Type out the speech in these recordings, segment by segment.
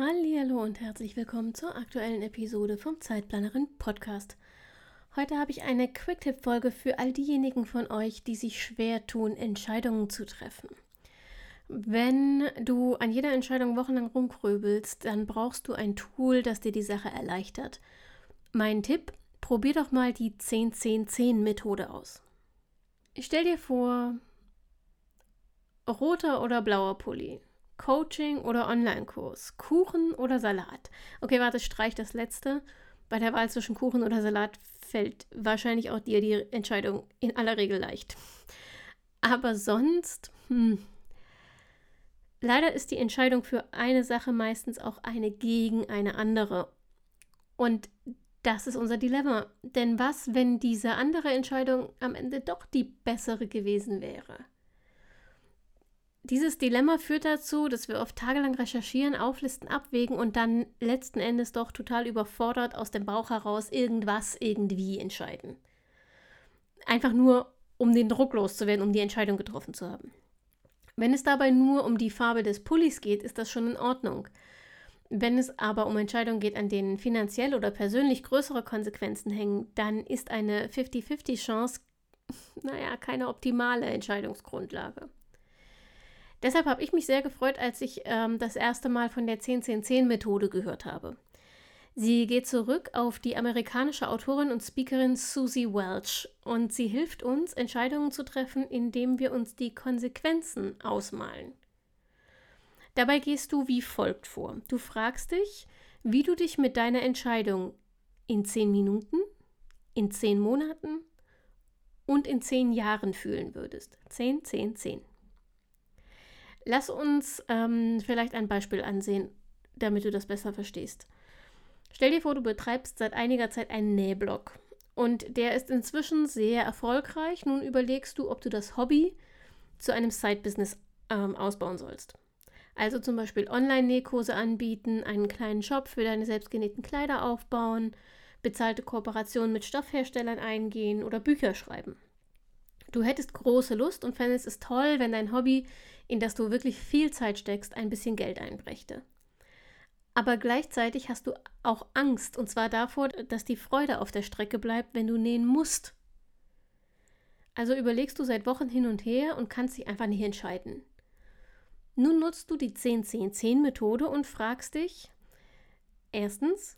Hallo und herzlich willkommen zur aktuellen Episode vom Zeitplanerin Podcast. Heute habe ich eine Quick-Tipp-Folge für all diejenigen von euch, die sich schwer tun, Entscheidungen zu treffen. Wenn du an jeder Entscheidung wochenlang rumgrübelst, dann brauchst du ein Tool, das dir die Sache erleichtert. Mein Tipp, probier doch mal die 10-10-10-Methode aus. Ich stell dir vor, roter oder blauer Pulli, Coaching oder Online-Kurs, Kuchen oder Salat. Okay, warte, streich das letzte. Bei der Wahl zwischen Kuchen oder Salat fällt wahrscheinlich auch dir die Entscheidung in aller Regel leicht. Aber sonst, hm, Leider ist die Entscheidung für eine Sache meistens auch eine gegen eine andere. Und das ist unser Dilemma. Denn was, wenn diese andere Entscheidung am Ende doch die bessere gewesen wäre? Dieses Dilemma führt dazu, dass wir oft tagelang recherchieren, auflisten, abwägen und dann letzten Endes doch total überfordert aus dem Bauch heraus irgendwas irgendwie entscheiden. Einfach nur, um den Druck loszuwerden, um die Entscheidung getroffen zu haben. Wenn es dabei nur um die Farbe des Pullis geht, ist das schon in Ordnung. Wenn es aber um Entscheidungen geht, an denen finanziell oder persönlich größere Konsequenzen hängen, dann ist eine 50-50-Chance, naja, keine optimale Entscheidungsgrundlage. Deshalb habe ich mich sehr gefreut, als ich ähm, das erste Mal von der 10-10-10-Methode gehört habe. Sie geht zurück auf die amerikanische Autorin und Speakerin Susie Welch und sie hilft uns, Entscheidungen zu treffen, indem wir uns die Konsequenzen ausmalen. Dabei gehst du wie folgt vor. Du fragst dich, wie du dich mit deiner Entscheidung in zehn Minuten, in zehn Monaten und in zehn Jahren fühlen würdest. Zehn, zehn, zehn. Lass uns ähm, vielleicht ein Beispiel ansehen, damit du das besser verstehst. Stell dir vor, du betreibst seit einiger Zeit einen Nähblock und der ist inzwischen sehr erfolgreich. Nun überlegst du, ob du das Hobby zu einem Side-Business ähm, ausbauen sollst. Also zum Beispiel Online-Nähkurse anbieten, einen kleinen Shop für deine selbstgenähten Kleider aufbauen, bezahlte Kooperationen mit Stoffherstellern eingehen oder Bücher schreiben. Du hättest große Lust und fändest es toll, wenn dein Hobby, in das du wirklich viel Zeit steckst, ein bisschen Geld einbrächte aber gleichzeitig hast du auch Angst, und zwar davor, dass die Freude auf der Strecke bleibt, wenn du nähen musst. Also überlegst du seit Wochen hin und her und kannst dich einfach nicht entscheiden. Nun nutzt du die 10-10-10-Methode und fragst dich, erstens,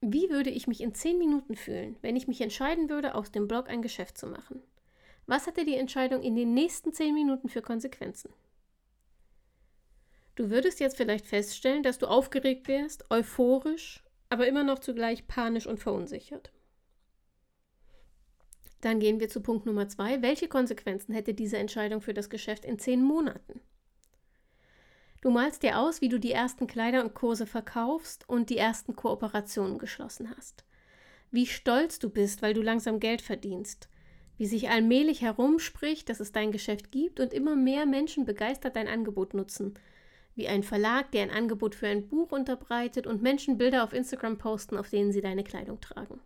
wie würde ich mich in 10 Minuten fühlen, wenn ich mich entscheiden würde, aus dem Blog ein Geschäft zu machen? Was hatte die Entscheidung in den nächsten 10 Minuten für Konsequenzen? Du würdest jetzt vielleicht feststellen, dass du aufgeregt wärst, euphorisch, aber immer noch zugleich panisch und verunsichert. Dann gehen wir zu Punkt Nummer zwei. Welche Konsequenzen hätte diese Entscheidung für das Geschäft in zehn Monaten? Du malst dir aus, wie du die ersten Kleider und Kurse verkaufst und die ersten Kooperationen geschlossen hast. Wie stolz du bist, weil du langsam Geld verdienst. Wie sich allmählich herumspricht, dass es dein Geschäft gibt und immer mehr Menschen begeistert dein Angebot nutzen – wie ein Verlag, der ein Angebot für ein Buch unterbreitet und Menschen Bilder auf Instagram posten, auf denen sie deine Kleidung tragen.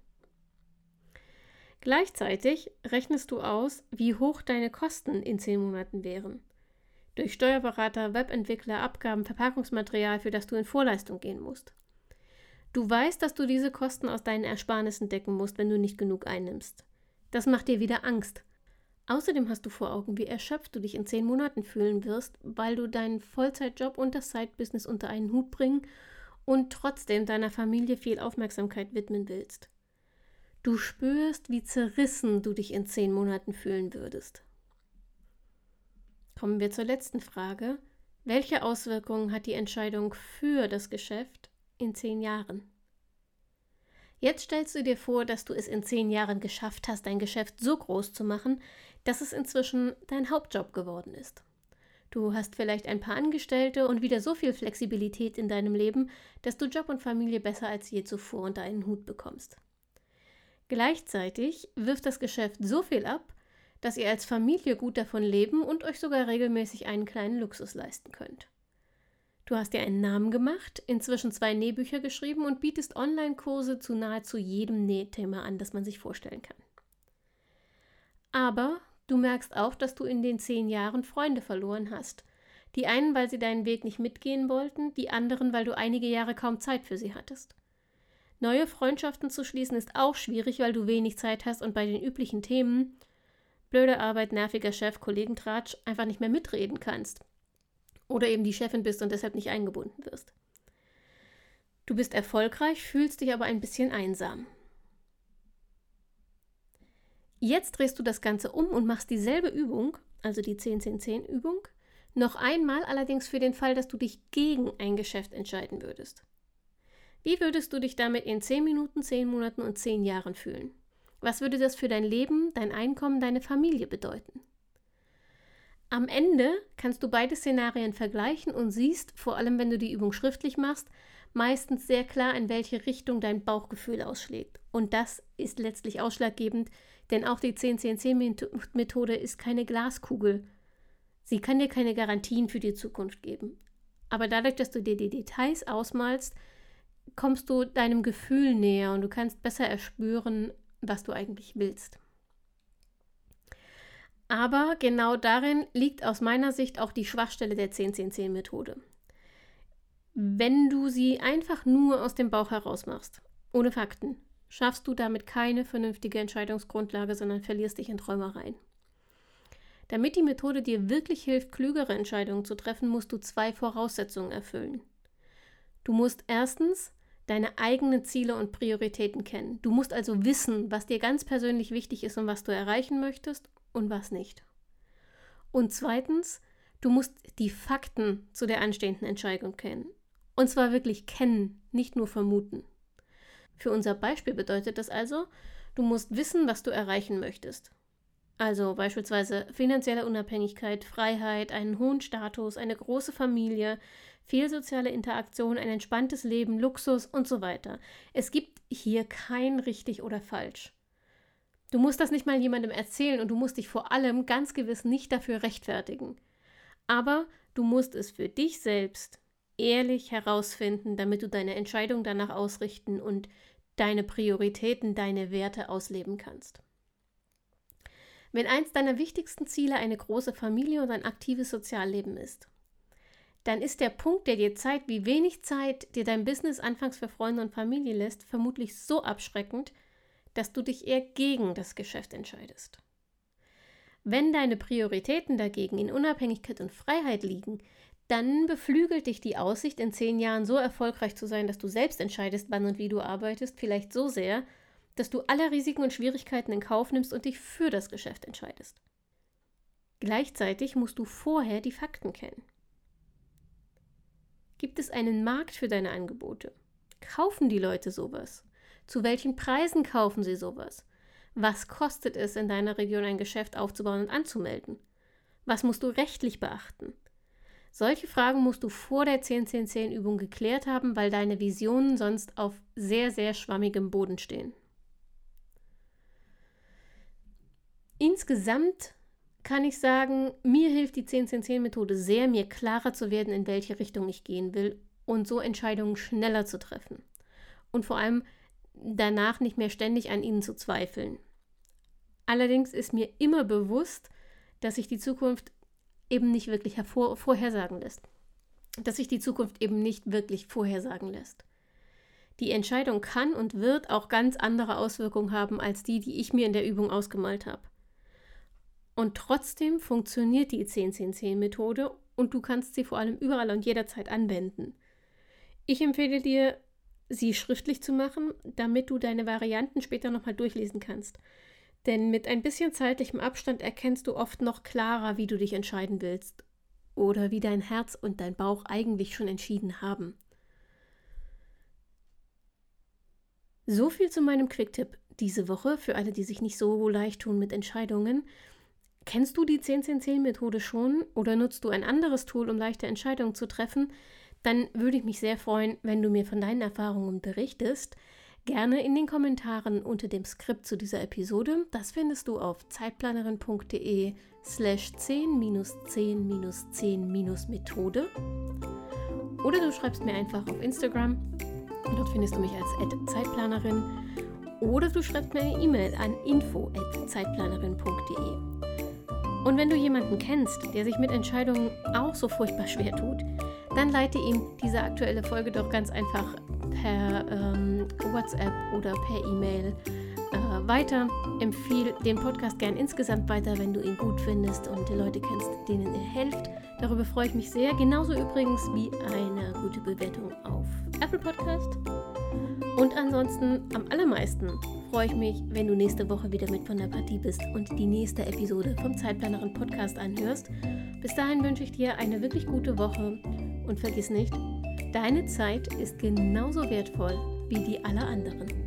Gleichzeitig rechnest du aus, wie hoch deine Kosten in zehn Monaten wären. Durch Steuerberater, Webentwickler, Abgaben, Verpackungsmaterial, für das du in Vorleistung gehen musst. Du weißt, dass du diese Kosten aus deinen Ersparnissen decken musst, wenn du nicht genug einnimmst. Das macht dir wieder Angst Außerdem hast du vor Augen, wie erschöpft du dich in zehn Monaten fühlen wirst, weil du deinen Vollzeitjob und das Side-Business unter einen Hut bringen und trotzdem deiner Familie viel Aufmerksamkeit widmen willst. Du spürst, wie zerrissen du dich in zehn Monaten fühlen würdest. Kommen wir zur letzten Frage. Welche Auswirkungen hat die Entscheidung für das Geschäft in zehn Jahren? Jetzt stellst du dir vor, dass du es in zehn Jahren geschafft hast, dein Geschäft so groß zu machen, dass es inzwischen dein Hauptjob geworden ist. Du hast vielleicht ein paar Angestellte und wieder so viel Flexibilität in deinem Leben, dass du Job und Familie besser als je zuvor unter einen Hut bekommst. Gleichzeitig wirft das Geschäft so viel ab, dass ihr als Familie gut davon leben und euch sogar regelmäßig einen kleinen Luxus leisten könnt. Du hast dir einen Namen gemacht, inzwischen zwei Nähbücher geschrieben und bietest Online-Kurse zu nahezu jedem Nähthema an, das man sich vorstellen kann. Aber du merkst auch, dass du in den zehn Jahren Freunde verloren hast. Die einen, weil sie deinen Weg nicht mitgehen wollten, die anderen, weil du einige Jahre kaum Zeit für sie hattest. Neue Freundschaften zu schließen ist auch schwierig, weil du wenig Zeit hast und bei den üblichen Themen blöde Arbeit, nerviger Chef, Kollegentratsch einfach nicht mehr mitreden kannst. Oder eben die Chefin bist und deshalb nicht eingebunden wirst. Du bist erfolgreich, fühlst dich aber ein bisschen einsam. Jetzt drehst du das Ganze um und machst dieselbe Übung, also die 10-10-10-Übung, noch einmal allerdings für den Fall, dass du dich gegen ein Geschäft entscheiden würdest. Wie würdest du dich damit in 10 Minuten, 10 Monaten und 10 Jahren fühlen? Was würde das für dein Leben, dein Einkommen, deine Familie bedeuten? Am Ende kannst du beide Szenarien vergleichen und siehst, vor allem wenn du die Übung schriftlich machst, meistens sehr klar, in welche Richtung dein Bauchgefühl ausschlägt. Und das ist letztlich ausschlaggebend, denn auch die 10-10-10-Methode ist keine Glaskugel. Sie kann dir keine Garantien für die Zukunft geben. Aber dadurch, dass du dir die Details ausmalst, kommst du deinem Gefühl näher und du kannst besser erspüren, was du eigentlich willst. Aber genau darin liegt aus meiner Sicht auch die Schwachstelle der 10-10-10-Methode. Wenn du sie einfach nur aus dem Bauch heraus machst, ohne Fakten, schaffst du damit keine vernünftige Entscheidungsgrundlage, sondern verlierst dich in Träumereien. Damit die Methode dir wirklich hilft, klügere Entscheidungen zu treffen, musst du zwei Voraussetzungen erfüllen. Du musst erstens deine eigenen Ziele und Prioritäten kennen. Du musst also wissen, was dir ganz persönlich wichtig ist und was du erreichen möchtest und was nicht. Und zweitens, du musst die Fakten zu der anstehenden Entscheidung kennen. Und zwar wirklich kennen, nicht nur vermuten. Für unser Beispiel bedeutet das also, du musst wissen, was du erreichen möchtest. Also beispielsweise finanzielle Unabhängigkeit, Freiheit, einen hohen Status, eine große Familie, viel soziale Interaktion, ein entspanntes Leben, Luxus und so weiter. Es gibt hier kein richtig oder falsch. Du musst das nicht mal jemandem erzählen und du musst dich vor allem ganz gewiss nicht dafür rechtfertigen. Aber du musst es für dich selbst ehrlich herausfinden, damit du deine Entscheidung danach ausrichten und deine Prioritäten, deine Werte ausleben kannst. Wenn eins deiner wichtigsten Ziele eine große Familie und ein aktives Sozialleben ist, dann ist der Punkt, der dir zeigt, wie wenig Zeit dir dein Business anfangs für Freunde und Familie lässt, vermutlich so abschreckend, dass du dich eher gegen das Geschäft entscheidest. Wenn deine Prioritäten dagegen in Unabhängigkeit und Freiheit liegen, dann beflügelt dich die Aussicht, in zehn Jahren so erfolgreich zu sein, dass du selbst entscheidest, wann und wie du arbeitest, vielleicht so sehr, dass du alle Risiken und Schwierigkeiten in Kauf nimmst und dich für das Geschäft entscheidest. Gleichzeitig musst du vorher die Fakten kennen. Gibt es einen Markt für deine Angebote? Kaufen die Leute sowas? Zu welchen Preisen kaufen sie sowas? Was kostet es, in deiner Region ein Geschäft aufzubauen und anzumelden? Was musst du rechtlich beachten? Solche Fragen musst du vor der 10-10-10-Übung geklärt haben, weil deine Visionen sonst auf sehr, sehr schwammigem Boden stehen. Insgesamt kann ich sagen, mir hilft die 10-10-10-Methode sehr, mir klarer zu werden, in welche Richtung ich gehen will und so Entscheidungen schneller zu treffen. Und vor allem danach nicht mehr ständig an ihnen zu zweifeln. Allerdings ist mir immer bewusst, dass sich die Zukunft eben nicht wirklich hervor vorhersagen lässt. Dass sich die Zukunft eben nicht wirklich vorhersagen lässt. Die Entscheidung kann und wird auch ganz andere Auswirkungen haben als die, die ich mir in der Übung ausgemalt habe. Und trotzdem funktioniert die 10-10-10-Methode und du kannst sie vor allem überall und jederzeit anwenden. Ich empfehle dir, sie schriftlich zu machen, damit du deine Varianten später nochmal durchlesen kannst. Denn mit ein bisschen zeitlichem Abstand erkennst du oft noch klarer, wie du dich entscheiden willst oder wie dein Herz und dein Bauch eigentlich schon entschieden haben. So viel zu meinem Quick-Tipp diese Woche für alle, die sich nicht so leicht tun mit Entscheidungen. Kennst du die 10-10-10-Methode schon oder nutzt du ein anderes Tool, um leichte Entscheidungen zu treffen? Dann würde ich mich sehr freuen, wenn du mir von deinen Erfahrungen berichtest. Gerne in den Kommentaren unter dem Skript zu dieser Episode. Das findest du auf zeitplanerin.de slash 10-10-10-Methode. Oder du schreibst mir einfach auf Instagram. Dort findest du mich als Zeitplanerin. Oder du schreibst mir eine E-Mail an info@zeitplanerin.de. Und wenn du jemanden kennst, der sich mit Entscheidungen auch so furchtbar schwer tut, dann leite ihm diese aktuelle Folge doch ganz einfach per ähm, WhatsApp oder per E-Mail äh, weiter. Empfehle den Podcast gern insgesamt weiter, wenn du ihn gut findest und die Leute kennst, denen er hilft. Darüber freue ich mich sehr. Genauso übrigens wie eine gute Bewertung auf Apple Podcast. Und ansonsten am allermeisten freue ich mich, wenn du nächste Woche wieder mit von der Partie bist und die nächste Episode vom Zeitplanerin Podcast anhörst. Bis dahin wünsche ich dir eine wirklich gute Woche und vergiss nicht, deine Zeit ist genauso wertvoll wie die aller anderen.